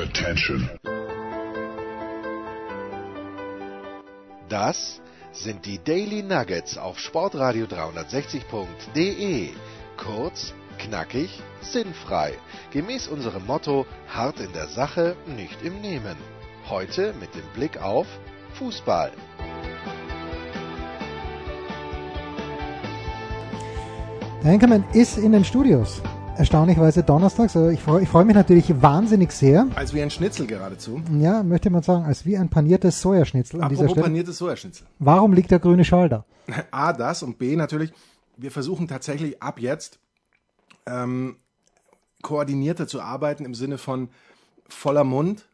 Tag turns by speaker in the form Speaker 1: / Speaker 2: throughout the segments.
Speaker 1: Attention.
Speaker 2: Das sind die Daily Nuggets auf Sportradio 360.de. Kurz, knackig, sinnfrei. Gemäß unserem Motto: hart in der Sache, nicht im Nehmen. Heute mit dem Blick auf Fußball.
Speaker 3: Der Henkermann ist in den Studios. Erstaunlicherweise donnerstags. Also ich freue freu mich natürlich wahnsinnig sehr.
Speaker 4: Als wie ein Schnitzel geradezu.
Speaker 3: Ja, möchte man sagen, als wie ein paniertes Sojaschnitzel an dieser Stelle.
Speaker 4: paniertes Sojaschnitzel.
Speaker 3: Warum liegt der grüne Schal da?
Speaker 4: A, das und B, natürlich, wir versuchen tatsächlich ab jetzt ähm, koordinierter zu arbeiten im Sinne von voller Mund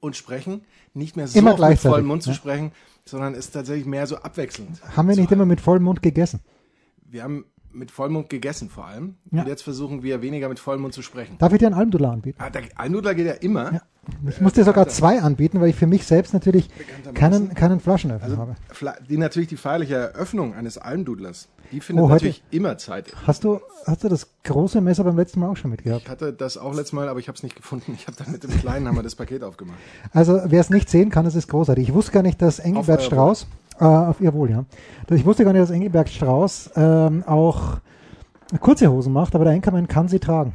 Speaker 4: und sprechen. Nicht mehr so
Speaker 3: Immer
Speaker 4: mit vollem Mund zu sprechen, sondern es tatsächlich mehr so abwechselnd.
Speaker 3: Haben wir nicht immer mit vollem Mund gegessen?
Speaker 4: Wir haben mit Vollmund gegessen vor allem.
Speaker 3: Ja.
Speaker 4: Und jetzt versuchen wir weniger mit vollem Mund zu sprechen.
Speaker 3: Darf ich dir einen Almdudler anbieten?
Speaker 4: Ah, der Alnudler geht ja immer.
Speaker 3: Ja. Ich muss dir sogar zwei anbieten, weil ich für mich selbst natürlich keinen, keinen Flaschenöffner
Speaker 4: Also
Speaker 3: habe.
Speaker 4: Die natürlich die feierliche Eröffnung eines Almdudlers, die findet
Speaker 3: Oh,
Speaker 4: natürlich immer Zeit.
Speaker 3: Hast du, hast du das große Messer beim letzten Mal auch schon mitgehabt?
Speaker 4: Ich hatte das auch letztes Mal, aber ich habe es nicht gefunden. Ich habe dann mit dem kleinen Hammer das Paket aufgemacht.
Speaker 3: Also wer es nicht sehen kann, es ist großartig. Ich wusste gar nicht, dass Engelbert Strauß, äh, auf ihr Wohl, ja. Ich wusste gar nicht, dass Engelbert Strauß ähm, auch kurze Hosen macht, aber der Enkermann kann sie tragen.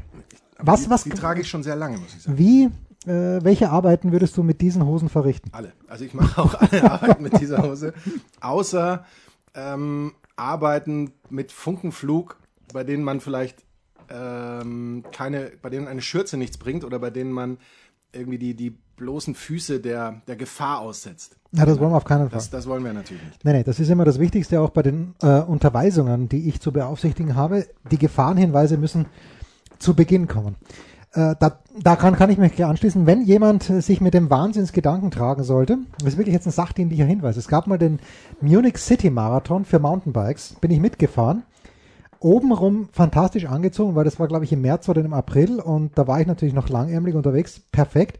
Speaker 3: Was,
Speaker 4: die,
Speaker 3: was,
Speaker 4: Die trage ich schon sehr lange, muss ich sagen.
Speaker 3: wie, äh, welche Arbeiten würdest du mit diesen Hosen verrichten?
Speaker 4: Alle. Also ich mache auch alle Arbeiten mit dieser Hose. Außer ähm, Arbeiten mit Funkenflug, bei denen man vielleicht ähm, keine, bei denen eine Schürze nichts bringt oder bei denen man irgendwie die, die bloßen Füße der, der Gefahr aussetzt.
Speaker 3: Ja, das wollen wir auf keinen Fall.
Speaker 4: Das, das wollen wir natürlich nicht.
Speaker 3: Nee, nee, das ist immer das Wichtigste auch bei den äh, Unterweisungen, die ich zu beaufsichtigen habe. Die Gefahrenhinweise müssen zu Beginn kommen. Äh, da da kann, kann ich mich gleich anschließen. Wenn jemand äh, sich mit dem Wahnsinnsgedanken tragen sollte, das ist wirklich jetzt ein sachdienlicher Hinweis. Es gab mal den Munich City Marathon für Mountainbikes, bin ich mitgefahren. Obenrum fantastisch angezogen, weil das war, glaube ich, im März oder im April und da war ich natürlich noch langärmlich unterwegs. Perfekt.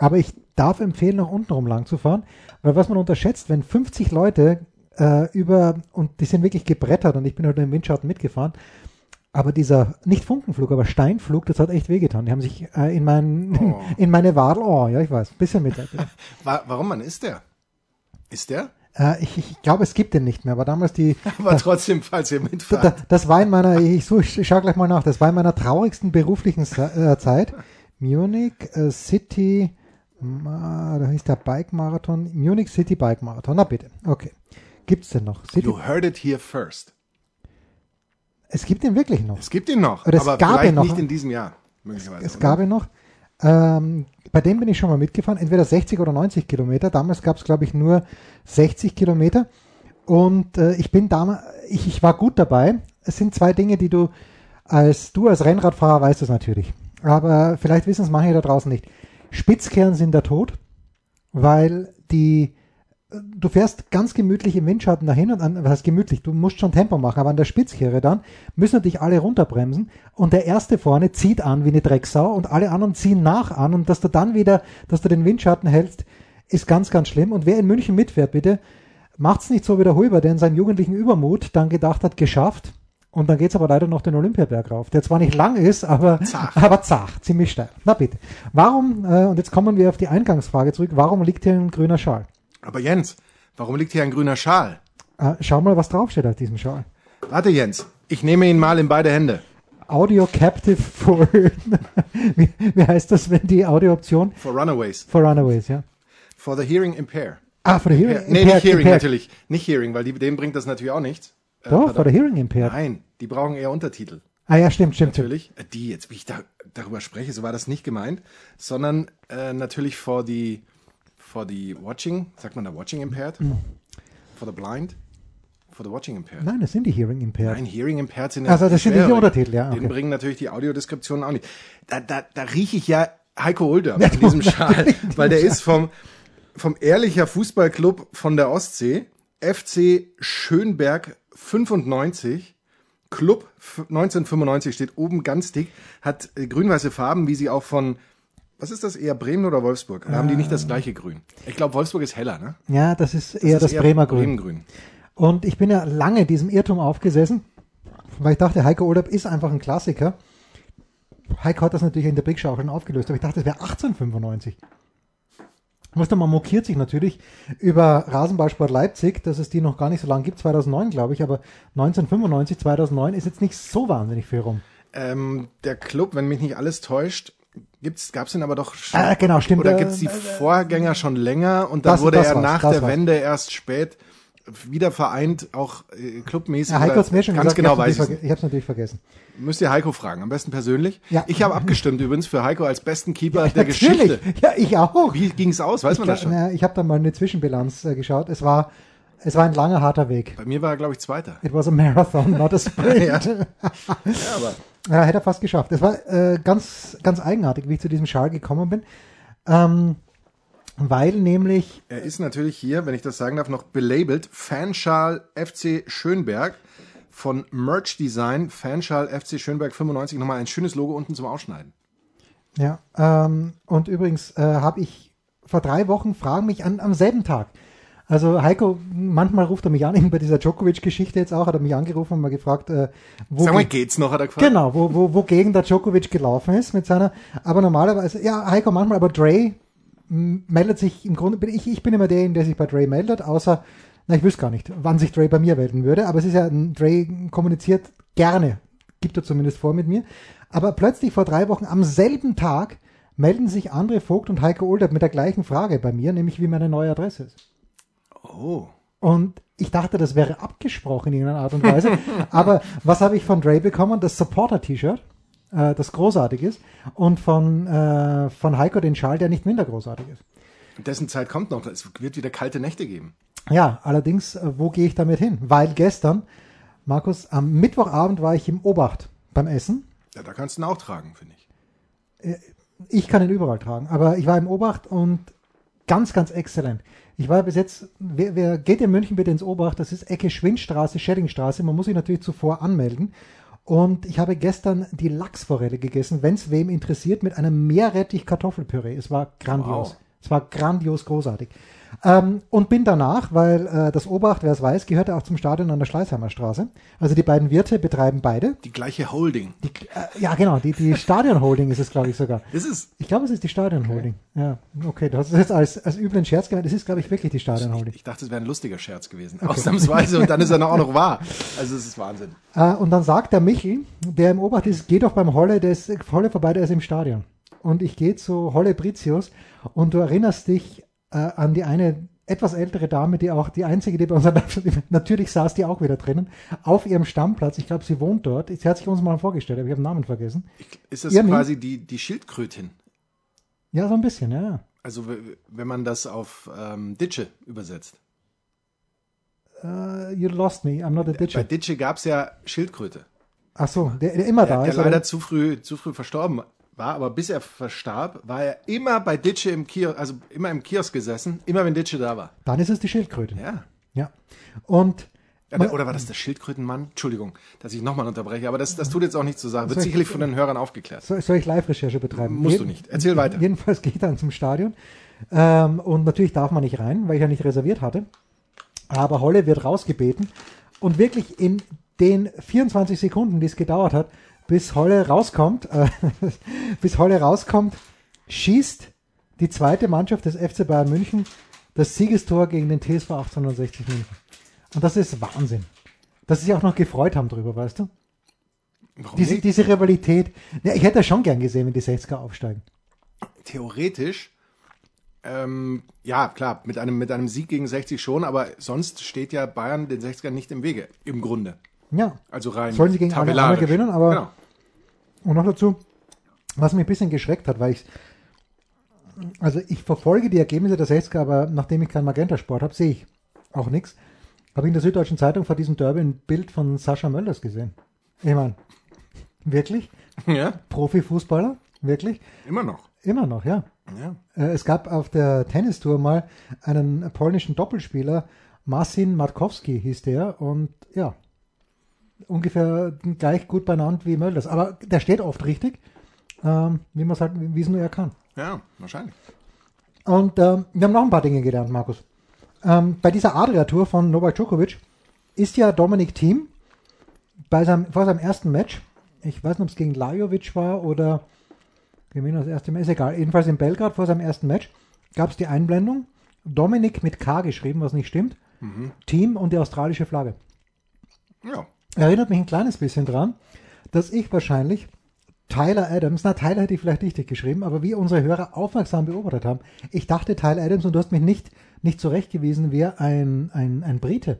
Speaker 3: Aber ich darf empfehlen, nach untenrum lang zu fahren, weil was man unterschätzt, wenn 50 Leute äh, über, und die sind wirklich gebrettert und ich bin heute im Windschatten mitgefahren, aber dieser, nicht Funkenflug, aber Steinflug, das hat echt wehgetan. Die haben sich äh, in, mein,
Speaker 4: Oh.
Speaker 3: in meine Wadel, oh, ja, ich weiß, bisschen Mitleid. bitte.
Speaker 4: Wa warum man ist der? Ist der?
Speaker 3: äh, ich ich glaube, es gibt den nicht mehr, aber damals die,
Speaker 4: Aber trotzdem, falls ihr mitfahrt.
Speaker 3: das war in meiner, ich, such, ich schau gleich mal nach, das war in meiner traurigsten beruflichen äh, Zeit. Munich äh, City, da hieß der Bike Marathon, Munich City Bike Marathon, na bitte, okay. Gibt's den noch? City,
Speaker 4: You heard it here first.
Speaker 3: es gibt den wirklich noch.
Speaker 4: Es gibt ihn noch,
Speaker 3: Oder es
Speaker 4: aber
Speaker 3: gab
Speaker 4: vielleicht
Speaker 3: ihn noch.
Speaker 4: nicht in diesem Jahr. Möglicherweise.
Speaker 3: Es
Speaker 4: oder?
Speaker 3: gab ihn noch. Ähm, bei dem bin ich schon mal mitgefahren, entweder 60 oder 90 Kilometer. Damals gab es, glaube ich, nur 60 Kilometer. Und äh, ich bin damals, ich, ich war gut dabei. Es sind zwei Dinge, die du als du als Rennradfahrer weißt es natürlich. Aber vielleicht wissen es manche da draußen nicht. Spitzkehren sind der Tod, weil die du fährst ganz gemütlich im Windschatten dahin und an, was heißt gemütlich, du musst schon Tempo machen, aber an der Spitzkehre dann müssen natürlich alle runterbremsen und der erste vorne zieht an wie eine Drecksau und alle anderen ziehen nach an und dass du dann wieder, dass du den Windschatten hältst, ist ganz, ganz schlimm. Und wer in München mitfährt, bitte, macht's nicht so wie der Huber, der in seinem jugendlichen Übermut dann gedacht hat, geschafft und dann geht's aber leider noch den Olympiaberg rauf, der zwar nicht lang ist, aber
Speaker 4: Zart.
Speaker 3: aber zart, ziemlich steil. Na bitte. Warum, äh, und jetzt kommen wir auf die Eingangsfrage zurück, warum liegt hier ein grüner Schal?
Speaker 4: Aber Jens, warum liegt hier ein grüner Schal?
Speaker 3: Äh, schau mal, was draufsteht auf diesem Schal.
Speaker 4: Warte, Jens, ich nehme ihn mal in beide Hände.
Speaker 3: Audio Captive for, wie, wie heißt das, wenn die Audiooption?
Speaker 4: For Runaways.
Speaker 3: For Runaways, ja.
Speaker 4: For the Hearing Impair.
Speaker 3: Ah, for the Hearing
Speaker 4: Impair. Nee, nicht Hearing
Speaker 3: impaired.
Speaker 4: natürlich. Nicht Hearing, weil die, dem bringt das natürlich auch nichts. Äh,
Speaker 3: Doch,
Speaker 4: pardon.
Speaker 3: for the Hearing Impaired.
Speaker 4: Nein, die brauchen eher Untertitel.
Speaker 3: Ah ja, stimmt, stimmt.
Speaker 4: Natürlich. Äh, Die, jetzt wie ich da, darüber spreche, so war das nicht gemeint, sondern äh, natürlich for the, for the Watching, sagt man da Watching Impaired? For the Blind? For the Watching Impaired.
Speaker 3: Nein, das sind die Hearing Impaired.
Speaker 4: Nein, Hearing Impaired sind
Speaker 3: Also, das sind
Speaker 4: schwerere.
Speaker 3: Untertitel, ja,
Speaker 4: Den
Speaker 3: okay.
Speaker 4: bringen natürlich die Audiodeskriptionen auch nicht. Da, da, da rieche ich ja Heiko Older in diesem Schal, weil der ist vom, vom Ehrlicher Fußballclub von der Ostsee, FC Schönberg 95, Club f- 1995 steht oben ganz dick, hat äh, grün-weiße Farben, wie sie auch von, was ist das, eher Bremen oder Wolfsburg? Da haben die nicht das gleiche Grün. Ich glaube, Wolfsburg ist heller, ne?
Speaker 3: Ja, das ist eher das,
Speaker 4: ist eher
Speaker 3: Bremer Grün.
Speaker 4: Bremengrün.
Speaker 3: Und ich bin ja lange diesem Irrtum aufgesessen, weil ich dachte, Heiko Olderb ist einfach ein Klassiker. Heiko hat das natürlich in der Big Show auch schon aufgelöst, aber ich dachte, es wäre 1895. man mokiert sich natürlich über Rasenballsport Leipzig, dass es die noch gar nicht so lange gibt, 2009 glaube ich, aber 1995, 2009 ist jetzt nicht so wahnsinnig viel rum.
Speaker 4: Ähm, der Club, wenn mich nicht alles täuscht, gibt's, gab's den aber doch schon.
Speaker 3: Ah, genau, stimmt.
Speaker 4: Oder gibt's die äh, Vorgänger schon länger und dann das, wurde das er nach der. Wende erst spät wieder vereint, auch äh, clubmäßig.
Speaker 3: Ja, Heiko hat's mir schon
Speaker 4: ganz
Speaker 3: gesagt,
Speaker 4: genau weiß ich.
Speaker 3: Ich habe es natürlich vergessen.
Speaker 4: Müsst ihr Heiko fragen, am besten persönlich. Ja. Ich habe abgestimmt übrigens für Heiko als besten Keeper
Speaker 3: ja,
Speaker 4: der
Speaker 3: natürlich.
Speaker 4: Geschichte.
Speaker 3: Ja, ich auch.
Speaker 4: Wie ging's aus? Weiß
Speaker 3: ich
Speaker 4: man das schon?
Speaker 3: Na, ich habe da mal eine Zwischenbilanz äh, geschaut. Es war es war ein langer, harter Weg.
Speaker 4: Bei mir war er, glaube ich, Zweiter.
Speaker 3: It was a marathon, not a sprint. ja.
Speaker 4: ja, aber.
Speaker 3: Ja, hätte er fast geschafft. Es war äh, ganz, ganz eigenartig, wie ich zu diesem Schal gekommen bin. Ähm, weil nämlich.
Speaker 4: Er ist natürlich hier, wenn ich das sagen darf, noch belabelt. Fanschal FC Schönberg von Merch Design. Fanschal FC Schönberg 95. Nochmal ein schönes Logo unten zum Ausschneiden.
Speaker 3: Ja, ähm, und übrigens äh, habe ich vor drei Wochen, fragen mich an, am selben Tag, also Heiko, manchmal ruft er mich an, eben bei dieser Djokovic-Geschichte jetzt auch, hat er mich angerufen und mal gefragt, äh,
Speaker 4: wo Sag mal, geht's noch, hat er gefragt.
Speaker 3: Genau, wo, wo, wogegen der Djokovic gelaufen ist mit seiner, aber normalerweise, ja, Heiko manchmal, aber Dre meldet sich im Grunde, ich, ich bin immer der, der sich bei Dre meldet, außer, na, ich wüsste gar nicht, wann sich Dre bei mir melden würde, aber es ist ja, Dre kommuniziert gerne, gibt er zumindest vor mit mir, aber plötzlich vor drei Wochen am selben Tag melden sich André Vogt und Heiko Oldert mit der gleichen Frage bei mir, nämlich wie meine neue Adresse ist.
Speaker 4: Oh.
Speaker 3: Und ich dachte, das wäre abgesprochen in irgendeiner Art und Weise. Aber was habe ich von Dre bekommen? Das Supporter-T-Shirt, äh, das großartig ist. Und von, äh, von Heiko den Schal, der nicht minder großartig ist.
Speaker 4: Dessen Zeit kommt noch. Es wird wieder kalte Nächte geben.
Speaker 3: Ja, allerdings, äh, wo gehe ich damit hin? Weil gestern, Markus, am Mittwochabend war ich im Obacht beim Essen.
Speaker 4: Ja, da kannst du ihn auch tragen, finde ich.
Speaker 3: Äh, ich kann ihn überall tragen. Aber ich war im Obacht und ganz, ganz exzellent. Ich war bis jetzt, wer, wer geht in München bitte ins Obacht? Das ist Ecke Schwindstraße, Schellingstraße. Man muss sich natürlich zuvor anmelden. Und ich habe gestern die Lachsforelle gegessen, wenn es wem interessiert, mit einem Meerrettich-Kartoffelpüree. Es war grandios. Wow. Es war grandios großartig. Ähm, und bin danach, weil äh, das Obacht, wer es weiß, gehört ja auch zum Stadion an der Schleißheimer Straße. Also die beiden Wirte betreiben beide.
Speaker 4: Die gleiche Holding.
Speaker 3: Die, äh, ja, genau, die, die Stadion-Holding ist es, glaube ich, sogar.
Speaker 4: Ist es?
Speaker 3: Ich glaube, es ist die Stadion-Holding. Okay. Ja, okay, du hast es jetzt als, als üblen Scherz gemeint. Es ist, glaube ich, wirklich die Stadion-Holding.
Speaker 4: Ich, ich, dachte, es wäre ein lustiger Scherz gewesen. Okay. Ausnahmsweise. und dann ist er auch noch wahr. Also es ist Wahnsinn.
Speaker 3: Äh, und dann sagt der Michel, der im Obacht ist, geh doch beim Holle, der ist Holle vorbei, der ist im Stadion. Und ich gehe zu Holle Britius und du erinnerst dich äh, an die eine etwas ältere Dame, die auch die einzige, die bei uns natürlich saß die auch wieder drinnen, auf ihrem Stammplatz. Ich glaube, sie wohnt dort. Sie hat sich uns mal vorgestellt, aber ich habe den Namen vergessen.
Speaker 4: Ist das Irmi? quasi die, die Schildkrötin?
Speaker 3: Ja, so ein bisschen, ja.
Speaker 4: Also wenn man das auf ähm, Ditsche übersetzt.
Speaker 3: Uh, you lost me, I'm not a Ditsche.
Speaker 4: Bei Ditsche gab es ja Schildkröte.
Speaker 3: Ach so, der, der immer da
Speaker 4: der
Speaker 3: ist.
Speaker 4: Der leider zu früh, zu früh verstorben war, aber bis er verstarb, war er immer bei Ditsche im Kiosk, also immer im Kiosk gesessen, immer wenn Ditsche da war.
Speaker 3: Dann ist es die Schildkröte.
Speaker 4: Ja.
Speaker 3: Ja. Und
Speaker 4: oder war das der Schildkrötenmann? Entschuldigung, dass ich nochmal unterbreche, aber das, das tut jetzt auch nichts zu sagen. Wird sicherlich von den Hörern aufgeklärt.
Speaker 3: Soll, soll ich Live-Recherche betreiben?
Speaker 4: Musst Jeden, du nicht. Erzähl weiter.
Speaker 3: Jedenfalls gehe ich dann zum Stadion. Ähm, und natürlich darf man nicht rein, weil ich ja nicht reserviert hatte. Aber Holle wird rausgebeten. Und wirklich in den 24 Sekunden, die es gedauert hat, bis Holle rauskommt, äh, bis Holle rauskommt, schießt die zweite Mannschaft des FC Bayern München das Siegestor gegen den TSV 1860 München. Und das ist Wahnsinn. Dass sie sich auch noch gefreut haben drüber, weißt du?
Speaker 4: Warum
Speaker 3: diese,
Speaker 4: nicht?
Speaker 3: diese Rivalität. Ja, ich hätte schon gern gesehen, wenn die 60er aufsteigen.
Speaker 4: Theoretisch, ähm, ja, klar, mit einem, mit einem Sieg gegen 60 schon, aber sonst steht ja Bayern den 60ern nicht im Wege, im Grunde.
Speaker 3: Ja.
Speaker 4: Also rein
Speaker 3: Sollen sie gegen alle gewinnen, aber
Speaker 4: Genau.
Speaker 3: Und noch dazu, was mich ein bisschen geschreckt hat, weil ich, also ich verfolge die Ergebnisse der 60er, aber nachdem ich keinen Magenta-Sport habe, sehe ich auch nichts. Habe ich in der Süddeutschen Zeitung vor diesem Derby ein Bild von Sascha Mölders gesehen. Ich meine, wirklich?
Speaker 4: Ja.
Speaker 3: Profifußballer? Wirklich?
Speaker 4: Immer noch.
Speaker 3: Immer noch, ja.
Speaker 4: Ja.
Speaker 3: Äh, Es gab auf der Tennistour mal einen polnischen Doppelspieler, Marcin Markowski hieß der, und ja, ungefähr gleich gut benannt wie Mölders. Aber der steht oft richtig, ähm, wie man es halt, wie es nur er kann.
Speaker 4: Ja, wahrscheinlich.
Speaker 3: Und ähm, wir haben noch ein paar Dinge gelernt, Markus. Ähm, bei dieser Adria-Tour von Novak Djokovic ist ja Dominik Thiem bei seinem, vor seinem ersten Match ich weiß nicht, ob es gegen Lajovic war oder gegen das erste Mal, ist egal. Jedenfalls in Belgrad vor seinem ersten Match gab es die Einblendung. Dominik mit K geschrieben, was nicht stimmt. Mhm. Team und die australische Flagge. Ja. Erinnert mich ein kleines bisschen dran, dass ich wahrscheinlich Tyler Adams, na Tyler hätte ich vielleicht richtig geschrieben, aber wie unsere Hörer aufmerksam beobachtet haben, ich dachte Tyler Adams und du hast mich nicht, nicht zurechtgewiesen, wäre ein, ein, ein Brite.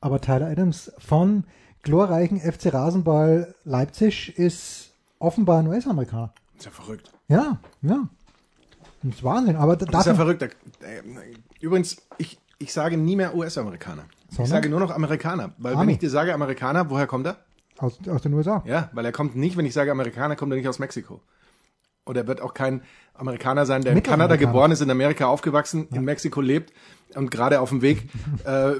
Speaker 3: Aber Tyler Adams von glorreichen FC Rasenball Leipzig ist offenbar ein US-Amerikaner.
Speaker 4: Ist ja verrückt.
Speaker 3: Ja, ja. Das ist Wahnsinn. Aber
Speaker 4: das ist ja verrückt. Äh, übrigens, ich, ich sage nie mehr US-Amerikaner. Ich sage nur noch Amerikaner. Weil Army. wenn ich dir sage Amerikaner, woher kommt er?
Speaker 3: Aus, aus den USA.
Speaker 4: Ja, weil er kommt nicht, wenn ich sage Amerikaner, kommt er nicht aus Mexiko. Und er wird auch kein Amerikaner sein, der in Kanada geboren ist, in Amerika aufgewachsen, ja. in Mexiko lebt und gerade auf dem Weg äh,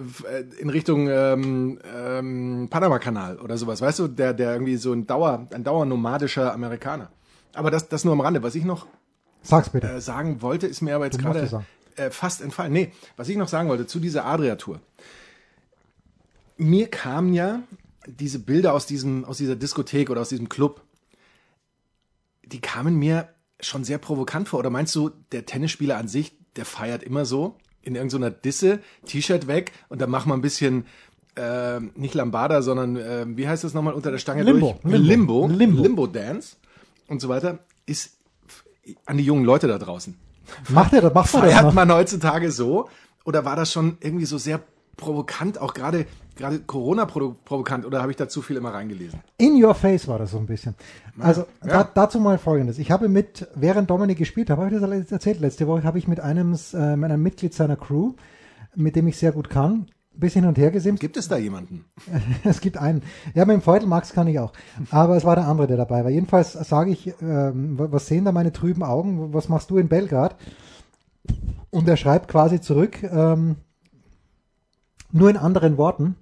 Speaker 4: in Richtung ähm, ähm, Panama-Kanal oder sowas. Weißt du, der, der irgendwie so ein Dauer, ein dauernomadischer Amerikaner. Aber das, das nur am Rande. Was ich noch
Speaker 3: Sag's bitte.
Speaker 4: Äh, sagen wollte, ist mir aber jetzt gerade äh, fast entfallen. Nee, was ich noch sagen wollte zu dieser Adria-Tour. Mir kamen ja diese Bilder aus diesem, aus dieser Diskothek oder aus diesem Club, die kamen mir schon sehr provokant vor. Oder meinst du, der Tennisspieler an sich, der feiert immer so in irgendeiner Disse, T-Shirt weg und dann machen wir ein bisschen äh, nicht Lambada, sondern äh, wie heißt das nochmal unter der Stange
Speaker 3: Limbo.
Speaker 4: durch? Limbo. Limbo. Limbo. Limbo Dance und so weiter. Ist an die jungen Leute da draußen.
Speaker 3: Macht er das? Macht
Speaker 4: man Feiert man heutzutage so? Oder war das schon irgendwie so sehr provokant, auch gerade gerade Corona provokant oder habe ich da zu viel immer reingelesen?
Speaker 3: In your face war das so ein bisschen. Also ja. da, dazu mal folgendes. Ich habe mit, während Dominik gespielt hat, habe ich das erzählt, letzte Woche habe ich mit einem, äh, einem Mitglied seiner Crew, mit dem ich sehr gut kann, ein bisschen hin und her gesimmt.
Speaker 4: Gibt es da jemanden?
Speaker 3: es gibt einen. Ja, mit dem Feutel Max kann ich auch. Aber es war der andere, der dabei war. Jedenfalls sage ich, ähm, was sehen da meine trüben Augen? Was machst du in Belgrad? Und er schreibt quasi zurück, ähm, nur in anderen Worten,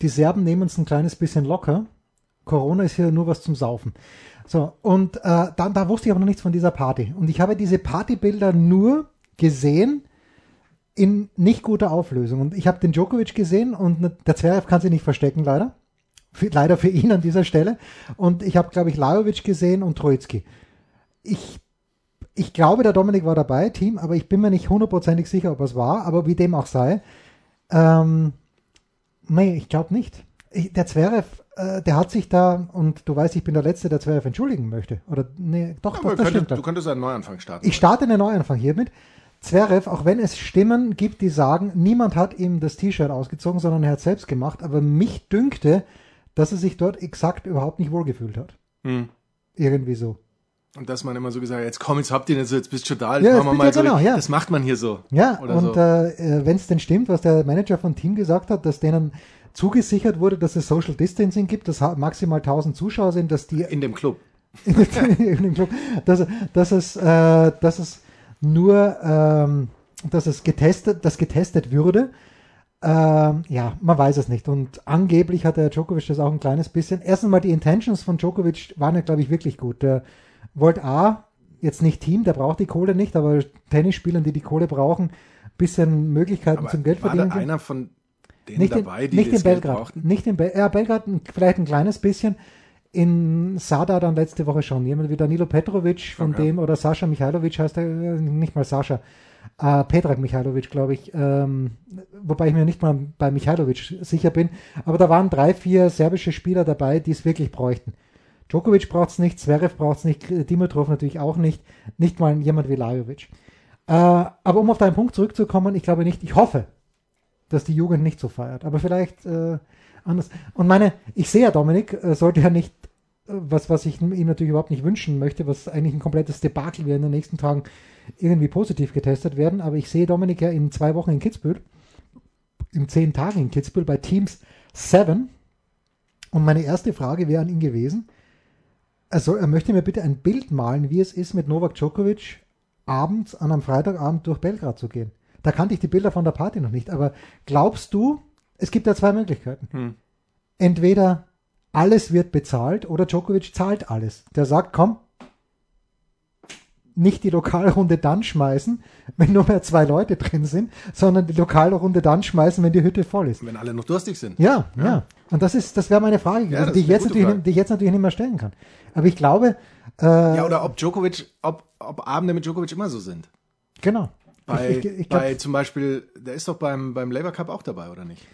Speaker 3: die Serben nehmen es ein kleines bisschen locker. Corona ist hier nur was zum Saufen. So, und äh, dann, da wusste ich aber noch nichts von dieser Party. Und ich habe diese Partybilder nur gesehen in nicht guter Auflösung. Und ich habe den Djokovic gesehen und der Zverev kann sich nicht verstecken, leider. Für, leider für ihn an dieser Stelle. Und ich habe, glaube ich, Lajovic gesehen und Troitsky. Ich, ich glaube, der Dominik war dabei, Team, aber ich bin mir nicht hundertprozentig sicher, ob es war. Aber wie dem auch sei, ähm, nee, ich glaube nicht. Ich, der Zverev, äh, der hat sich da, und du weißt, ich bin der Letzte, der Zverev entschuldigen möchte. Oder, nee, doch, ja,
Speaker 4: das, das könnte, stimmt. Du könntest einen Neuanfang starten.
Speaker 3: Ich starte einen Neuanfang hiermit. Zverev, auch wenn es Stimmen gibt, die sagen, niemand hat ihm das T-Shirt ausgezogen, sondern er hat selbst gemacht, aber mich dünkte, dass er sich dort exakt überhaupt nicht wohlgefühlt hat. Hm. Irgendwie so.
Speaker 4: Und dass man immer so gesagt hat, jetzt komm, jetzt habt ihr nicht so, jetzt bist du da, jetzt ja, machen wir mal ja so. Genau, ja. Das macht man hier so.
Speaker 3: Ja, und so. äh, wenn es denn stimmt, was der Manager von Team gesagt hat, dass denen zugesichert wurde, dass es Social Distancing gibt, dass maximal 1000 Zuschauer sind, dass die...
Speaker 4: In dem Club.
Speaker 3: in, dem Club. Dass, dass, es, äh, dass es nur, ähm, dass es getestet, dass getestet würde. Ähm, ja, man weiß es nicht. Und angeblich hat der Djokovic das auch ein kleines bisschen. Erstens mal die Intentions von Djokovic waren ja, glaube ich, wirklich gut. Der, wollte A, jetzt nicht Team, der braucht die Kohle nicht, aber Tennisspielern, die die Kohle brauchen, bisschen Möglichkeiten aber zum Geld verdienen.
Speaker 4: War da einer von denen
Speaker 3: nicht
Speaker 4: dabei,
Speaker 3: in, die nicht das in Belgrad, brauchten? Nicht in Belgrad, ja, Belgrad vielleicht ein kleines bisschen. In Sada dann letzte Woche schon. Jemand wie Danilo Petrovic von okay. dem oder Sascha Michailovic heißt er, äh, nicht mal Sascha. Äh, Petrak Michailovic, glaube ich. Ähm, wobei ich mir nicht mal bei Michailovic sicher bin. Aber da waren drei, vier serbische Spieler dabei, die es wirklich bräuchten. Djokovic braucht es nicht, Zverev braucht es nicht, Dimitrov natürlich auch nicht, nicht mal jemand wie Lajovic. Äh, aber um auf deinen Punkt zurückzukommen, ich glaube nicht, ich hoffe, dass die Jugend nicht so feiert. Aber vielleicht äh, anders. Und meine, ich sehe ja Dominik, äh, sollte ja nicht, äh, was, was ich ihm natürlich überhaupt nicht wünschen möchte, was eigentlich ein komplettes Debakel wäre in den nächsten Tagen irgendwie positiv getestet werden. Aber ich sehe Dominik ja in zwei Wochen in Kitzbühel, in zehn Tagen in Kitzbühel bei Teams 7. Und meine erste Frage wäre an ihn gewesen, also er möchte mir bitte ein Bild malen, wie es ist, mit Novak Djokovic abends an einem Freitagabend durch Belgrad zu gehen. Da kannte ich die Bilder von der Party noch nicht, aber glaubst du, es gibt ja zwei Möglichkeiten. Hm. Entweder alles wird bezahlt oder Djokovic zahlt alles. Der sagt, komm, nicht die Lokalrunde dann schmeißen, wenn nur mehr zwei Leute drin sind, sondern die Lokalrunde dann schmeißen, wenn die Hütte voll ist.
Speaker 4: Wenn alle noch durstig sind.
Speaker 3: Ja, ja. ja. Und das ist, das wäre meine Frage, ja, die, ich jetzt natürlich, die ich jetzt natürlich nicht mehr stellen kann. Aber ich glaube.
Speaker 4: Äh, ja, oder ob Djokovic, ob, ob Abende mit Djokovic immer so sind.
Speaker 3: Genau.
Speaker 4: Bei, ich, ich, ich glaub, bei zum Beispiel, der ist doch beim, beim Labour Cup auch dabei, oder nicht?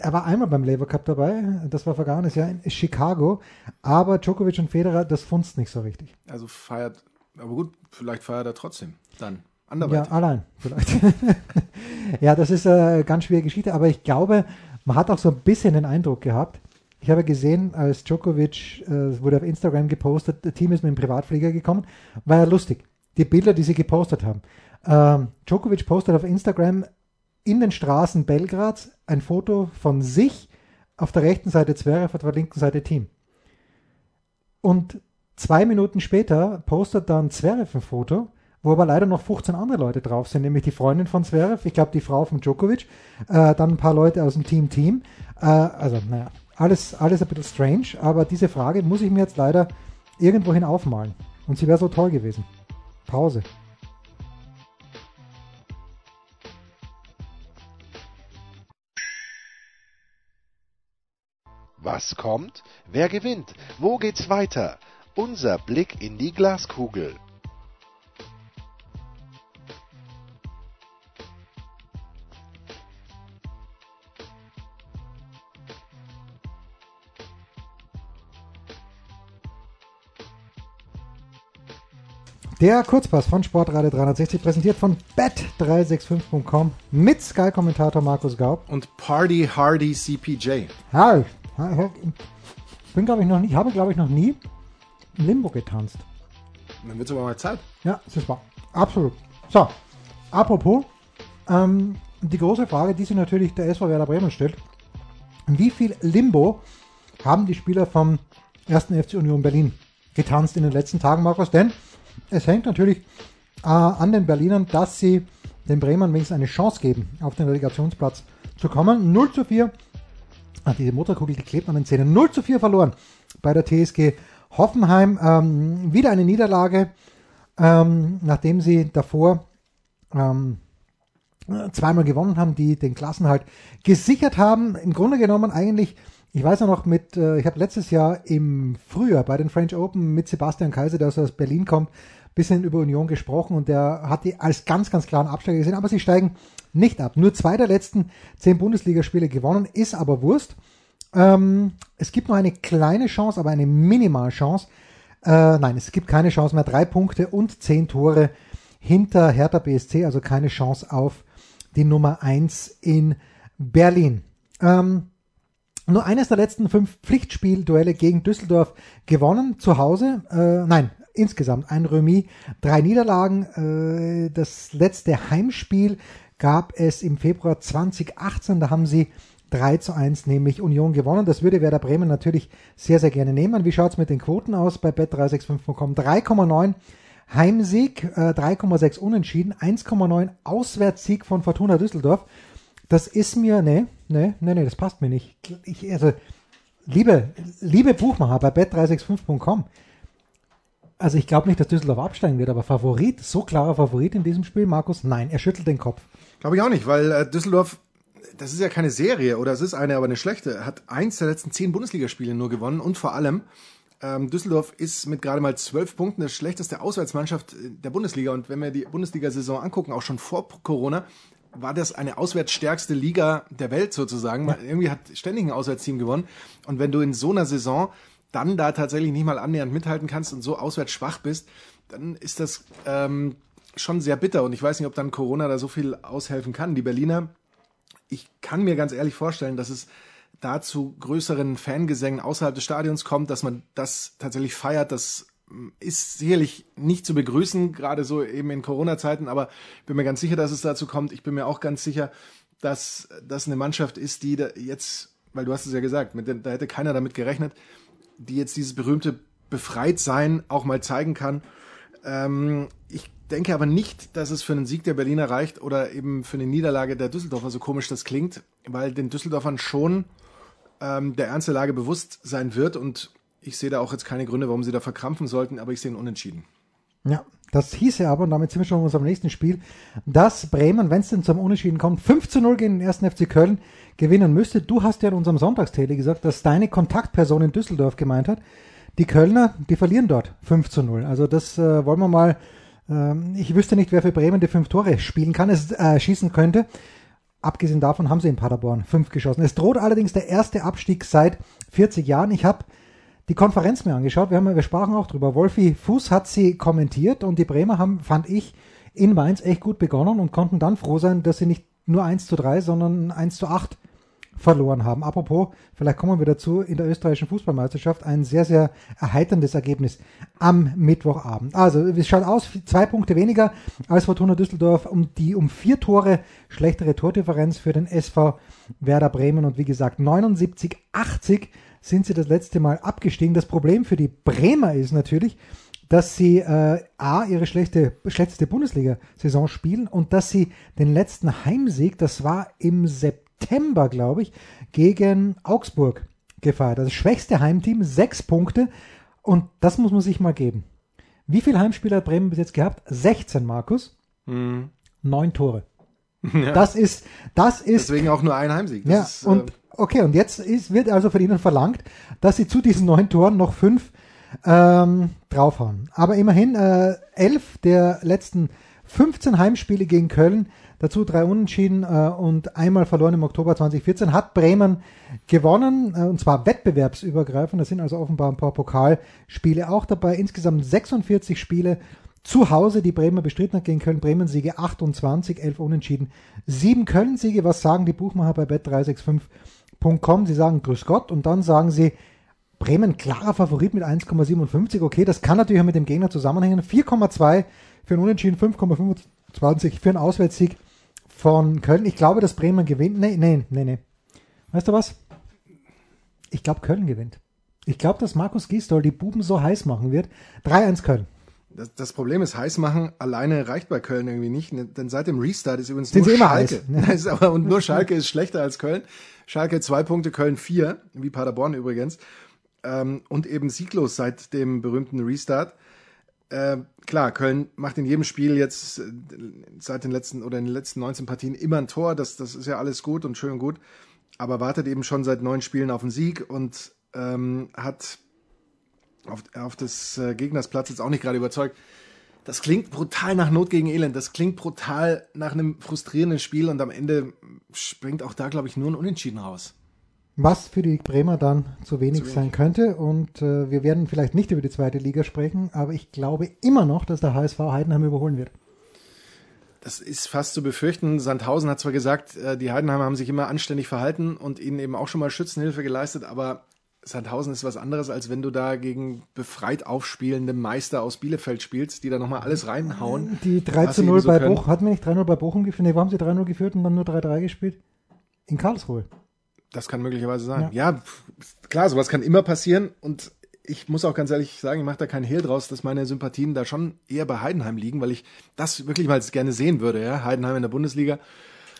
Speaker 3: Er war einmal beim Labour Cup dabei, das war vergangenes Jahr in Chicago, aber Djokovic und Federer, das funzt nicht so richtig.
Speaker 4: Also feiert, aber gut, vielleicht feiert er trotzdem dann. Anderweitig.
Speaker 3: Ja, allein vielleicht. ja, das ist eine ganz schwierige Geschichte, aber ich glaube, man hat auch so ein bisschen den Eindruck gehabt, ich habe gesehen, als Djokovic, äh, wurde auf Instagram gepostet, das Team ist mit dem Privatflieger gekommen, war ja lustig. Die Bilder, die sie gepostet haben. Ähm, Djokovic postet auf Instagram in den Straßen Belgrads ein Foto von sich, auf der rechten Seite Zverev, auf der linken Seite Team. Und zwei Minuten später postet dann Zverev ein Foto, wo aber leider noch 15 andere Leute drauf sind, nämlich die Freundin von Zverev, ich glaube die Frau von Djokovic, äh, dann ein paar Leute aus dem Team Team. Äh, also, naja, alles, alles ein bisschen strange, aber diese Frage muss ich mir jetzt leider irgendwohin aufmalen. Und sie wäre so toll gewesen. Pause.
Speaker 2: Was kommt? Wer gewinnt? Wo geht's weiter? Unser Blick in die Glaskugel.
Speaker 3: Der Kurzpass von Sportradio 360 präsentiert von bet365.com mit Sky-Kommentator Markus Gaub
Speaker 4: und Party Hardy CPJ.
Speaker 3: Hi, ich bin, glaube ich, noch nie, habe, glaube ich, noch nie Limbo getanzt.
Speaker 4: Dann wird es aber mal Zeit.
Speaker 3: Ja, ist wahr. Absolut. So, apropos, ähm, die große Frage, die sich natürlich der SV Werder Bremen stellt. Wie viel Limbo haben die Spieler vom 1. FC Union Berlin getanzt in den letzten Tagen, Markus? Denn es hängt natürlich äh, an den Berlinern, dass sie den Bremern wenigstens eine Chance geben, auf den Relegationsplatz zu kommen. 0 zu 4 hat diese Motorkugel geklebt an den Zähnen. 0 zu 4 verloren bei der TSG Hoffenheim. Ähm, wieder eine Niederlage, ähm, nachdem sie davor ähm, zweimal gewonnen haben, die den Klassenhalt gesichert haben. Im Grunde genommen eigentlich, ich weiß noch mit, äh, ich habe letztes Jahr im Frühjahr bei den French Open mit Sebastian Kaiser, der aus Berlin kommt, bisschen über Union gesprochen und der hat die als ganz, ganz klaren Absteiger gesehen, aber sie steigen nicht ab. Nur zwei der letzten zehn Bundesligaspiele gewonnen, ist aber Wurst. Ähm, es gibt noch eine kleine Chance, aber eine Minimalchance. Äh, nein, es gibt keine Chance mehr. Drei Punkte und zehn Tore hinter Hertha BSC, also keine Chance auf die Nummer eins in Berlin. Ähm, nur eines der letzten fünf Pflichtspielduelle gegen Düsseldorf gewonnen, zu Hause. Äh, nein, insgesamt ein Remis, drei Niederlagen. Äh, das letzte Heimspiel gab es im Februar 2018, da haben sie 3 zu 1 nämlich Union gewonnen. Das würde Werder Bremen natürlich sehr, sehr gerne nehmen. Wie schaut es mit den Quoten aus bei bet365.com? 3,9 Heimsieg, äh, 3,6 Unentschieden, 1,9 Auswärtssieg von Fortuna Düsseldorf. Das ist mir, nee, nee, nee, nee, das passt mir nicht. Ich, also, liebe, liebe Buchmacher bei bet365.com, also ich glaube nicht, dass Düsseldorf absteigen wird, aber Favorit, so klarer Favorit in diesem Spiel, Markus? Nein, er schüttelt den Kopf.
Speaker 4: Glaube ich auch nicht, weil äh, Düsseldorf, das ist ja keine Serie oder es ist eine, aber eine schlechte, hat eins der letzten zehn Bundesligaspiele nur gewonnen und vor allem ähm, Düsseldorf ist mit gerade mal zwölf Punkten das schlechteste Auswärtsmannschaft äh, der Bundesliga und wenn wir die Bundesliga-Saison angucken, auch schon vor Corona, war das eine auswärtsstärkste Liga der Welt sozusagen. Ja. Irgendwie hat ständig ein Auswärtsteam gewonnen und wenn du in so einer Saison dann da tatsächlich nicht mal annähernd mithalten kannst und so auswärts schwach bist, dann ist das ähm, schon sehr bitter. Und ich weiß nicht, ob dann Corona da so viel aushelfen kann. Die Berliner, ich kann mir ganz ehrlich vorstellen, dass es da zu größeren Fangesängen außerhalb des Stadions kommt, dass man das tatsächlich feiert. Das ist sicherlich nicht zu begrüßen, gerade so eben in Corona-Zeiten, aber ich bin mir ganz sicher, dass es dazu kommt. Ich bin mir auch ganz sicher, dass das eine Mannschaft ist, die jetzt, weil du hast es ja gesagt, mit da hätte keiner damit gerechnet, die jetzt dieses berühmte Befreitsein auch mal zeigen kann. Ähm, ich denke aber nicht, dass es für einen Sieg der Berliner reicht oder eben für eine Niederlage der Düsseldorfer, so komisch das klingt, weil den Düsseldorfern schon ähm, der Ernst der Lage bewusst sein wird und ich sehe da auch jetzt keine Gründe, warum sie da verkrampfen sollten, aber ich sehe ihn unentschieden.
Speaker 3: Ja, Das hieße aber, und damit sind wir schon in unserem nächsten Spiel, dass Bremen, wenn es denn zum Unentschieden kommt, 5 zu 0 gegen den 1. FC Köln gewinnen müsste. Du hast ja in unserem Sonntagstele gesagt, dass deine Kontaktperson in Düsseldorf gemeint hat, die Kölner, die verlieren dort 5 zu 0. Also das äh, wollen wir mal, äh, ich wüsste nicht, wer für Bremen die fünf Tore spielen kann, es äh, schießen könnte. Abgesehen davon haben sie in Paderborn fünf geschossen. Es droht allerdings der erste Abstieg seit 40 Jahren. Ich habe die Konferenz mir angeschaut. Wir, haben, wir sprachen auch drüber. Wolfi Fuß hat sie kommentiert und die Bremer haben, fand ich, in Mainz echt gut begonnen und konnten dann froh sein, dass sie nicht nur 1 zu 3, sondern 1 zu 8 verloren haben. Apropos, vielleicht kommen wir dazu, in der österreichischen Fußballmeisterschaft ein sehr, sehr erheiterndes Ergebnis am Mittwochabend. Also, es schaut aus, zwei Punkte weniger als Fortuna Düsseldorf, um die um vier Tore schlechtere Tordifferenz für den SV Werder Bremen und wie gesagt 79, 80 sind sie das letzte Mal abgestiegen. Das Problem für die Bremer ist natürlich, dass sie äh, A, ihre schlechte, schlechteste Bundesliga-Saison spielen und dass sie den letzten Heimsieg, das war im September, glaube ich, gegen Augsburg gefeiert. Also das schwächste Heimteam, sechs Punkte und das muss man sich mal geben. Wie viele Heimspieler hat Bremen bis jetzt gehabt? 16, Markus. Mhm. Neun Tore. Ja. Das ist, das ist.
Speaker 4: Deswegen auch nur ein Heimsieg.
Speaker 3: Das ja, ist, und äh, Okay, und jetzt ist, wird also von Ihnen verlangt, dass Sie zu diesen neun Toren noch fünf ähm, draufhauen. Aber immerhin äh, elf der letzten 15 Heimspiele gegen Köln, dazu drei Unentschieden äh, und einmal verloren im Oktober 2014, hat Bremen gewonnen, äh, und zwar wettbewerbsübergreifend. Da sind also offenbar ein paar Pokalspiele auch dabei. Insgesamt 46 Spiele zu Hause, die Bremer bestritten hat gegen Köln. Bremen Siege 28, 11 Unentschieden, 7 Köln Siege. Was sagen die Buchmacher bei Bet 365? Com, sie sagen Grüß Gott und dann sagen sie Bremen klarer Favorit mit 1,57. Okay, das kann natürlich auch mit dem Gegner zusammenhängen. 4,2 für einen Unentschieden, 5,25 für einen Auswärtssieg von Köln. Ich glaube, dass Bremen gewinnt. Nee, nee, nee, nee. Weißt du was? Ich glaube, Köln gewinnt. Ich glaube, dass Markus Gisdol die Buben so heiß machen wird. 3-1 Köln.
Speaker 4: Das, das, Problem ist, heiß machen alleine reicht bei Köln irgendwie nicht, ne, denn seit dem Restart ist übrigens Sind nur Schalke. Heiß, ne? und nur Schalke ist schlechter als Köln. Schalke zwei Punkte, Köln vier, wie Paderborn übrigens. Ähm, und eben sieglos seit dem berühmten Restart. Äh, klar, Köln macht in jedem Spiel jetzt äh, seit den letzten oder in den letzten 19 Partien immer ein Tor. Das, das ist ja alles gut und schön und gut. Aber wartet eben schon seit neun Spielen auf einen Sieg und ähm, hat auf, auf des äh, Gegners Platz jetzt auch nicht gerade überzeugt. Das klingt brutal nach Not gegen Elend. Das klingt brutal nach einem frustrierenden Spiel und am Ende springt auch da, glaube ich, nur ein Unentschieden raus.
Speaker 3: Was für die Bremer dann zu wenig, zu wenig. sein könnte. Und äh, wir werden vielleicht nicht über die zweite Liga sprechen, aber ich glaube immer noch, dass der HSV Heidenheim überholen wird.
Speaker 4: Das ist fast zu befürchten. Sandhausen hat zwar gesagt, äh, die Heidenheimer haben sich immer anständig verhalten und ihnen eben auch schon mal Schützenhilfe geleistet, aber Sandhausen ist was anderes, als wenn du da gegen befreit aufspielende Meister aus Bielefeld spielst, die da nochmal alles reinhauen.
Speaker 3: Die 3 zu 0 so bei Bochum, hatten wir nicht 3-0 bei Bochum geführt? Nee, wo haben sie 3-0 geführt und dann nur 3-3 gespielt? In Karlsruhe.
Speaker 4: Das kann möglicherweise sein. Ja. ja, klar, sowas kann immer passieren und ich muss auch ganz ehrlich sagen, ich mache da keinen Hehl draus, dass meine Sympathien da schon eher bei Heidenheim liegen, weil ich das wirklich mal gerne sehen würde, ja. Heidenheim in der Bundesliga.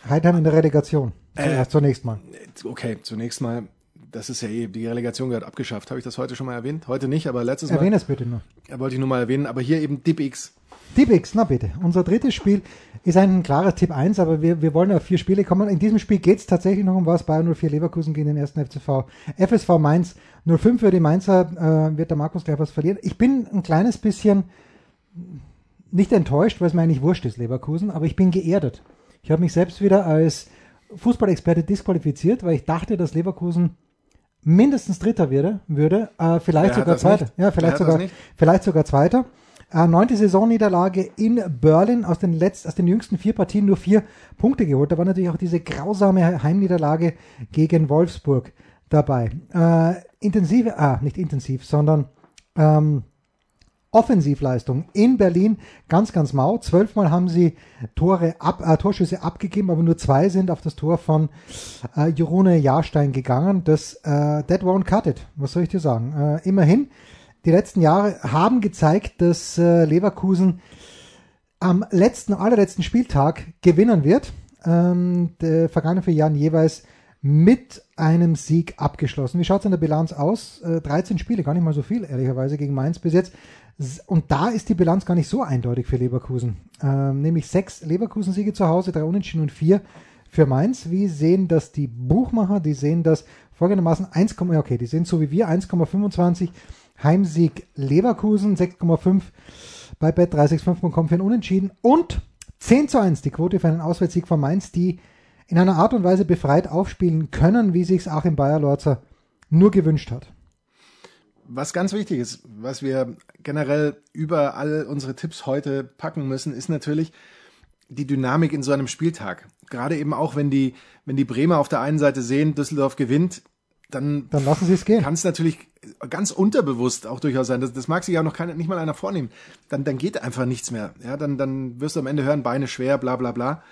Speaker 3: Heidenheim in der Relegation. Äh, zunächst mal.
Speaker 4: Okay, zunächst mal das ist ja eh, die Relegation gehört abgeschafft. Habe ich das heute schon mal erwähnt? Heute nicht, aber letztes
Speaker 3: Mal. Erwähne es bitte nur.
Speaker 4: Ja, wollte ich nur mal erwähnen, aber hier eben DipX.
Speaker 3: DipX, na bitte. Unser drittes Spiel ist ein klarer Tipp 1, aber wir, wir wollen auf vier Spiele kommen. In diesem Spiel geht es tatsächlich noch um was. Bayern 04 Leverkusen gegen den ersten FCV. FSV Mainz 05 für die Mainzer äh, wird der Markus gleich was verlieren. Ich bin ein kleines bisschen nicht enttäuscht, weil es mir eigentlich wurscht ist, Leverkusen, aber ich bin geerdet. Ich habe mich selbst wieder als Fußballexperte disqualifiziert, weil ich dachte, dass Leverkusen mindestens Dritter würde, würde äh, vielleicht sogar Zweiter. Ja, vielleicht sogar, vielleicht sogar Zweiter. Äh, neunte Saisonniederlage in Berlin aus den letzten, aus den jüngsten vier Partien nur vier Punkte geholt. Da war natürlich auch diese grausame Heimniederlage gegen Wolfsburg dabei. Äh, intensive, ah, nicht intensiv, sondern ähm, Offensivleistung in Berlin ganz, ganz mau. Zwölfmal haben sie Tore ab, äh, Torschüsse abgegeben, aber nur zwei sind auf das Tor von äh, Jerone Jahrstein gegangen. Das äh, That won't cut it. Was soll ich dir sagen? Äh, immerhin, die letzten Jahre haben gezeigt, dass äh, Leverkusen am letzten, allerletzten Spieltag gewinnen wird. Ähm, der vergangenen vier Jahren jeweils mit einem Sieg abgeschlossen. Wie schaut es in der Bilanz aus? Äh, 13 Spiele, gar nicht mal so viel, ehrlicherweise, gegen Mainz bis jetzt. Und da ist die Bilanz gar nicht so eindeutig für Leverkusen. Ähm, nämlich sechs Leverkusen-Siege zu Hause, drei Unentschieden und vier für Mainz. Wie sehen das die Buchmacher? Die sehen das folgendermaßen 1, okay, die sehen so wie wir 1,25 Heimsieg Leverkusen, 6,5 bei Bet365.com für ein Unentschieden und 10 zu 1 die Quote für einen Auswärtssieg von Mainz, die in einer Art und Weise befreit aufspielen können, wie sich Achim Bayer-Lorzer nur gewünscht hat.
Speaker 4: Was ganz wichtig ist, was wir generell über all unsere Tipps heute packen müssen, ist natürlich die Dynamik in so einem Spieltag. Gerade eben auch, wenn die, wenn die Bremer auf der einen Seite sehen, Düsseldorf gewinnt, dann,
Speaker 3: dann lassen sie es gehen.
Speaker 4: Kann es natürlich ganz unterbewusst auch durchaus sein. Das, das mag sich ja noch keine, nicht mal einer vornehmen. Dann, dann geht einfach nichts mehr. Ja, dann, dann wirst du am Ende hören, Beine schwer, bla bla bla.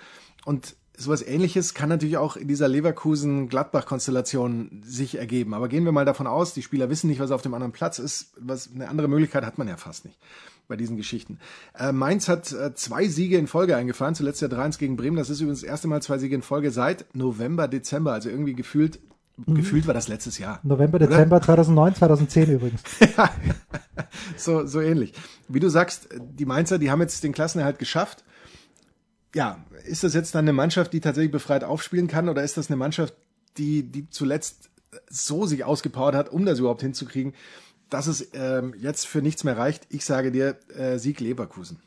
Speaker 4: Und sowas ähnliches kann natürlich auch in dieser Leverkusen-Gladbach-Konstellation sich ergeben. Aber gehen wir mal davon aus, die Spieler wissen nicht, was auf dem anderen Platz ist. Was, eine andere Möglichkeit hat man ja fast nicht bei diesen Geschichten. Äh, Mainz hat äh, zwei Siege in Folge eingefahren, zuletzt ja 3-1 gegen Bremen. Das ist übrigens das erste Mal zwei Siege in Folge seit November, Dezember. Also irgendwie gefühlt, mhm. gefühlt war das letztes Jahr.
Speaker 3: November, Dezember oder? 2009, 2010 übrigens.
Speaker 4: ja, so, so ähnlich. Wie du sagst, die Mainzer, die haben jetzt den Klassenerhalt geschafft ja, ist das jetzt dann eine Mannschaft, die tatsächlich befreit aufspielen kann oder ist das eine Mannschaft, die, die zuletzt so sich ausgepowert hat, um das überhaupt hinzukriegen, dass es ähm, jetzt für nichts mehr reicht? Ich sage dir, äh, Sieg Leverkusen.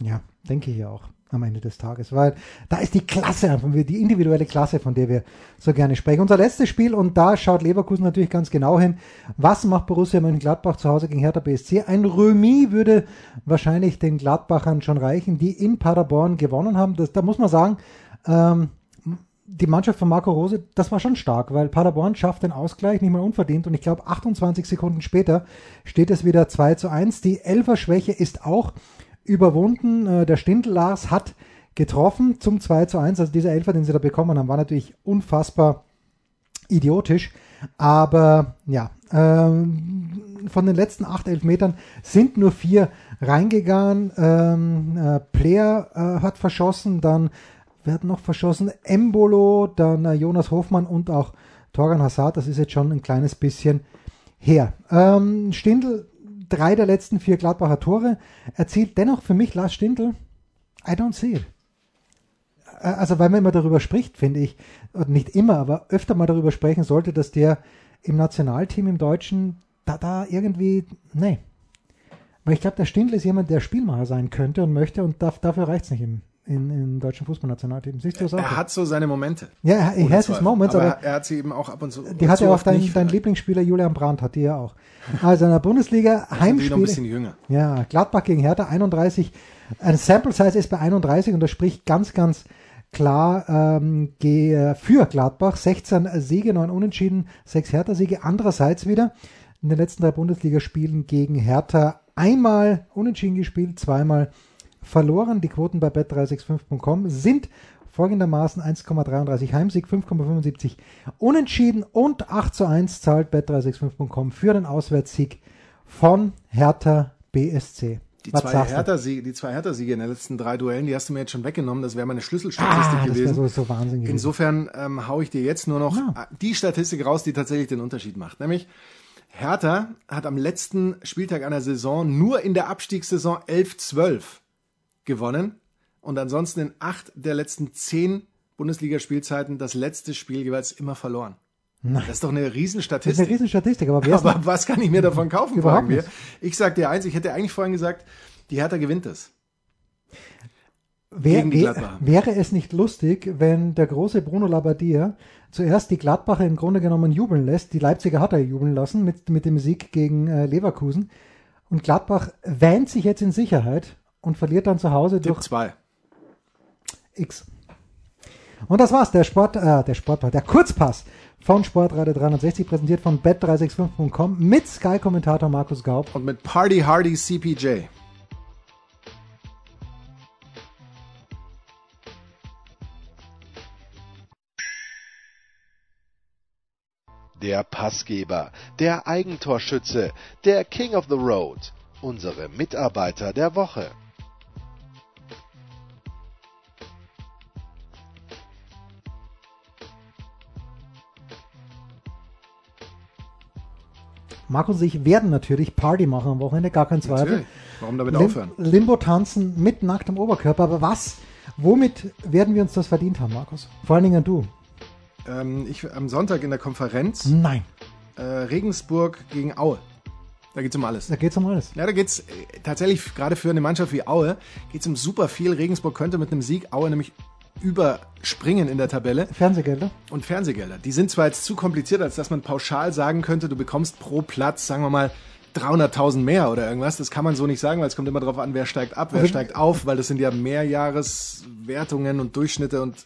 Speaker 3: Ja, denke ich auch am Ende des Tages, weil da ist die Klasse, die individuelle Klasse, von der wir so gerne sprechen. Unser letztes Spiel und da schaut Leverkusen natürlich ganz genau hin. Was macht Borussia Mönchengladbach zu Hause gegen Hertha BSC? Ein Remis würde wahrscheinlich den Gladbachern schon reichen, die in Paderborn gewonnen haben. Das, da muss man sagen, ähm, die Mannschaft von Marco Rose, das war schon stark, weil Paderborn schafft den Ausgleich nicht mal unverdient und ich glaube 28 Sekunden später steht es wieder 2 zu 1. Die Elferschwäche ist auch überwunden. Äh, der Stindl Lars hat getroffen zum 2 zu 1. Also dieser Elfer, den sie da bekommen haben, war natürlich unfassbar idiotisch. Aber ja, ähm, von den letzten acht Elfmetern sind nur vier reingegangen. Ähm, äh, Player äh, hat verschossen, dann wer hat noch verschossen? Embolo, dann äh, Jonas Hofmann und auch Torgan Hazard. Das ist jetzt schon ein kleines bisschen her. Ähm, Stindl drei der letzten vier Gladbacher Tore erzielt. Dennoch für mich Lars Stindl, I don't see it. Also, weil man immer darüber spricht, finde ich, nicht immer, aber öfter mal darüber sprechen sollte, dass der im Nationalteam im Deutschen da, da irgendwie, nee. Weil ich glaube, der Stindl ist jemand, der Spielmacher sein könnte und möchte und darf, dafür reicht es nicht im, in, im deutschen Fußballnationalteam. Siehst du das
Speaker 4: auch? Er hat so seine Momente.
Speaker 3: Ja, er, er hat his moments,
Speaker 4: aber, aber, er hat sie eben auch ab und zu.
Speaker 3: Die hat ja auch dein, dein Lieblingsspieler Julian Brandt, hat die ja auch. Also in der Bundesliga Heimspiele. noch ein bisschen jünger. Ja, Gladbach gegen Hertha 31. Ein Sample Size ist bei 31 und das spricht ganz, ganz klar ähm, für Gladbach. 16 Siege, 9 Unentschieden, 6 Hertha-Siege. Andererseits wieder in den letzten drei Bundesligaspielen gegen Hertha einmal unentschieden gespielt, zweimal verloren. Die Quoten bei bet365.com sind folgendermaßen 1,33 Heimsieg, 5,75 Unentschieden und 8 zu 1 zahlt bet365.com für den Auswärtssieg von Hertha BSC.
Speaker 4: Die zwei, Hertha-Siege, die zwei Hertha-Siege in den letzten drei Duellen, die hast du mir jetzt schon weggenommen. Das wäre meine Schlüsselstatistik ah, gewesen.
Speaker 3: So, so gewesen.
Speaker 4: Insofern ähm, haue ich dir jetzt nur noch ja. die Statistik raus, die tatsächlich den Unterschied macht. Nämlich Hertha hat am letzten Spieltag einer Saison nur in der Abstiegssaison 11-12 gewonnen und ansonsten in acht der letzten zehn Bundesligaspielzeiten das letzte Spiel jeweils immer verloren. Nein. Das ist doch eine Riesenstatistik. Das ist
Speaker 3: eine Riesenstatistik, aber,
Speaker 4: aber was kann ich mir davon kaufen, fragen wir. Ich sag dir eins, ich hätte eigentlich vorhin gesagt, die Hertha gewinnt es.
Speaker 3: Wär, wär, wäre es nicht lustig, wenn der große Bruno Labbadia zuerst die Gladbacher im Grunde genommen jubeln lässt, die Leipziger hat er jubeln lassen mit, mit dem Sieg gegen äh, Leverkusen und Gladbach wähnt sich jetzt in Sicherheit und verliert dann zu Hause
Speaker 4: Tipp durch zwei.
Speaker 3: X. Und das war's, der Sport, äh, der Sport, der Kurzpass von Sportradio 360, präsentiert von bet365.com mit Sky-Kommentator Markus Gaub.
Speaker 4: Und mit Party Hardy CPJ.
Speaker 2: Der Passgeber, der Eigentorschütze, der King of the Road, unsere Mitarbeiter der Woche.
Speaker 3: Markus und ich werden natürlich Party machen am Wochenende, gar kein Zweifel.
Speaker 4: Natürlich. Warum damit
Speaker 3: Lim
Speaker 4: aufhören?
Speaker 3: Limbo tanzen mit nacktem Oberkörper. Aber was, womit werden wir uns das verdient haben, Markus? Vor allen Dingen du.
Speaker 4: Ähm, ich am Sonntag in der Konferenz
Speaker 3: Nein,
Speaker 4: äh, Regensburg gegen Aue. Da geht's um alles.
Speaker 3: da geht's um alles.
Speaker 4: Ja, da geht's äh, tatsächlich gerade für eine Mannschaft wie Aue geht's um super viel. Regensburg könnte mit einem Sieg Aue nämlich überspringen in der Tabelle
Speaker 3: Fernsehgelder?
Speaker 4: und Fernsehgelder. Die sind zwar jetzt zu kompliziert, als dass man pauschal sagen könnte, du bekommst pro Platz, sagen wir mal, 300.000 mehr oder irgendwas. Das kann man so nicht sagen, weil es kommt immer darauf an, wer steigt ab, wer steigt auf, weil das sind ja Mehrjahreswertungen und Durchschnitte und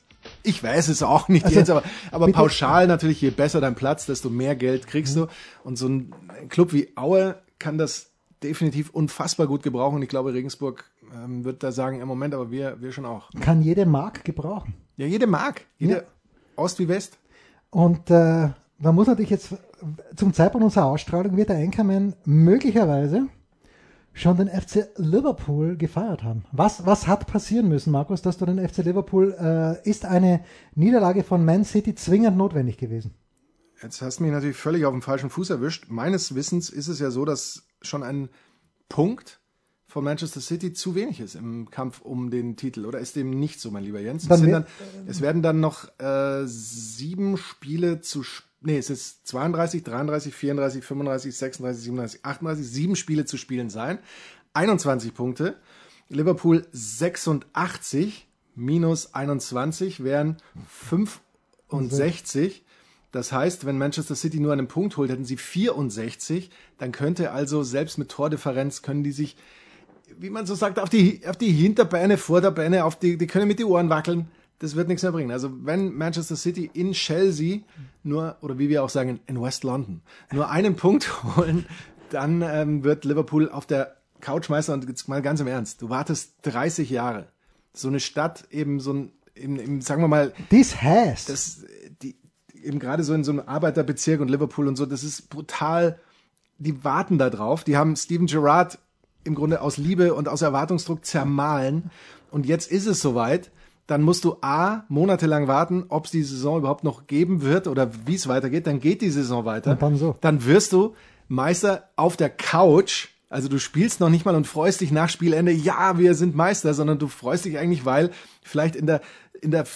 Speaker 4: ich weiß es auch nicht
Speaker 3: Also,
Speaker 4: jetzt, aber, aber pauschal natürlich, je besser dein Platz, desto mehr Geld kriegst du. Und so ein Club wie Aue kann das definitiv unfassbar gut gebrauchen. Und ich glaube, Regensburg ähm, wird da sagen, im Moment, aber wir, wir schon auch.
Speaker 3: Kann jede Mark gebrauchen.
Speaker 4: Ja, jede mag. Jede
Speaker 3: Ja.
Speaker 4: Ost wie West.
Speaker 3: Und äh, man muss natürlich jetzt, zum Zeitpunkt unserer Ausstrahlung wird der Anchorman möglicherweise schon den FC Liverpool gefeiert haben. Was, was hat passieren müssen, Markus, dass du den FC Liverpool, äh, ist eine Niederlage von Man City zwingend notwendig gewesen?
Speaker 4: Jetzt hast du mich natürlich völlig auf dem falschen Fuß erwischt. Meines Wissens ist es ja so, dass schon ein Punkt von Manchester City zu wenig ist im Kampf um den Titel. Oder ist dem nicht so, mein lieber Jens? Es,
Speaker 3: Dann
Speaker 4: es werden dann noch äh, sieben Spiele zu... sp- Nee, es ist 32, 33, 34, 35, 36, 37, 38, sieben Spiele zu spielen sein. 21 Punkte. Liverpool 86 minus 21 wären 65. Das heißt, wenn Manchester City nur einen Punkt holt, hätten sie 64. Dann könnte also selbst mit Tordifferenz können die sich, wie man so sagt, auf die, auf die Hinterbeine, Vorderbeine, auf die, die können mit die Ohren wackeln. Das wird nichts mehr bringen. Also wenn Manchester City in Chelsea nur, oder wie wir auch sagen, in West London, nur einen Punkt holen, dann ähm, wird Liverpool auf der Couch Meister und jetzt mal ganz im Ernst, du wartest 30 Jahre. So eine Stadt, eben so ein, im, im, sagen wir mal,
Speaker 3: This has.
Speaker 4: das, die, eben gerade so in so einem Arbeiterbezirk und Liverpool und so, das ist brutal. Die warten da drauf. Die haben Steven Gerrard im Grunde aus Liebe und aus Erwartungsdruck zermahlen. Und jetzt ist es soweit. Dann musst du A, monatelang warten, ob es die Saison überhaupt noch geben wird oder wie es weitergeht. Dann geht die Saison weiter.
Speaker 3: Und dann so.
Speaker 4: Dann wirst du Meister auf der Couch. Also du spielst noch nicht mal und freust dich nach Spielende, ja, wir sind Meister, sondern du freust dich eigentlich, weil vielleicht in der, in der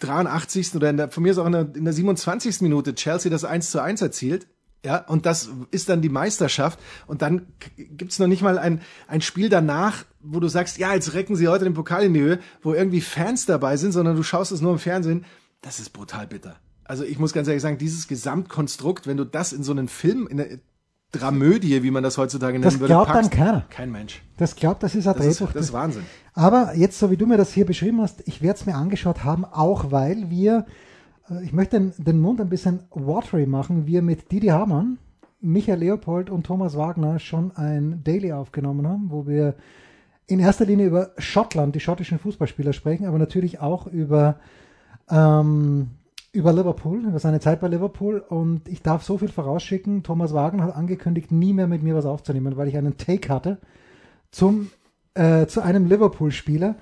Speaker 4: 83. oder in der, von mir ist auch in der, in der 27. Minute Chelsea das 1 zu 1 erzielt. Ja, und das ist dann die Meisterschaft. Und dann gibt's noch nicht mal ein, ein Spiel danach, wo du sagst, ja, jetzt recken sie heute den Pokal in die Höhe, wo irgendwie Fans dabei sind, sondern du schaust es nur im Fernsehen. Das ist brutal bitter. Also ich muss ganz ehrlich sagen, dieses Gesamtkonstrukt, wenn du das in so einen Film, in eine Dramödie, wie man das heutzutage nennen
Speaker 3: Das
Speaker 4: würde,
Speaker 3: glaubt dann
Speaker 4: packst,
Speaker 3: keiner.
Speaker 4: kein Mensch.
Speaker 3: Das glaubt, das ist ein
Speaker 4: Das ist, das ist Wahnsinn.
Speaker 3: Aber jetzt, so wie du mir das hier beschrieben hast, ich werde es mir angeschaut haben, auch weil wir, ich möchte den, den Mund ein bisschen watery machen, wir mit Didi Hamann, Michael Leopold und Thomas Wagner schon ein Daily aufgenommen haben, wo wir in erster Linie über Schottland, die schottischen Fußballspieler sprechen, aber natürlich auch über, ähm, über Liverpool, über seine Zeit bei Liverpool. Und ich darf so viel vorausschicken, Thomas Wagner hat angekündigt, nie mehr mit mir was aufzunehmen, weil ich einen Take hatte zum, äh, zu einem Liverpool-Spieler.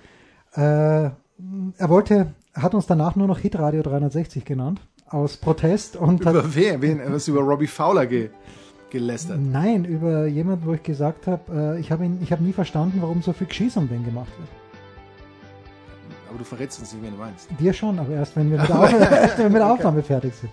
Speaker 3: Äh, er wollte, hat uns danach nur noch Hitradio 360 genannt, aus Protest und
Speaker 4: Über wen? wen was über Robbie Fowler ge, gelästert.
Speaker 3: nein, über jemanden, wo ich gesagt habe, äh, ich habe habe nie verstanden, warum so viel Geschieß um den gemacht wird.
Speaker 4: Aber du verrätst uns nicht, wen du meinst.
Speaker 3: Dir schon, aber erst wenn wir mit der, Auf erst, wenn wir mit der Aufnahme fertig sind.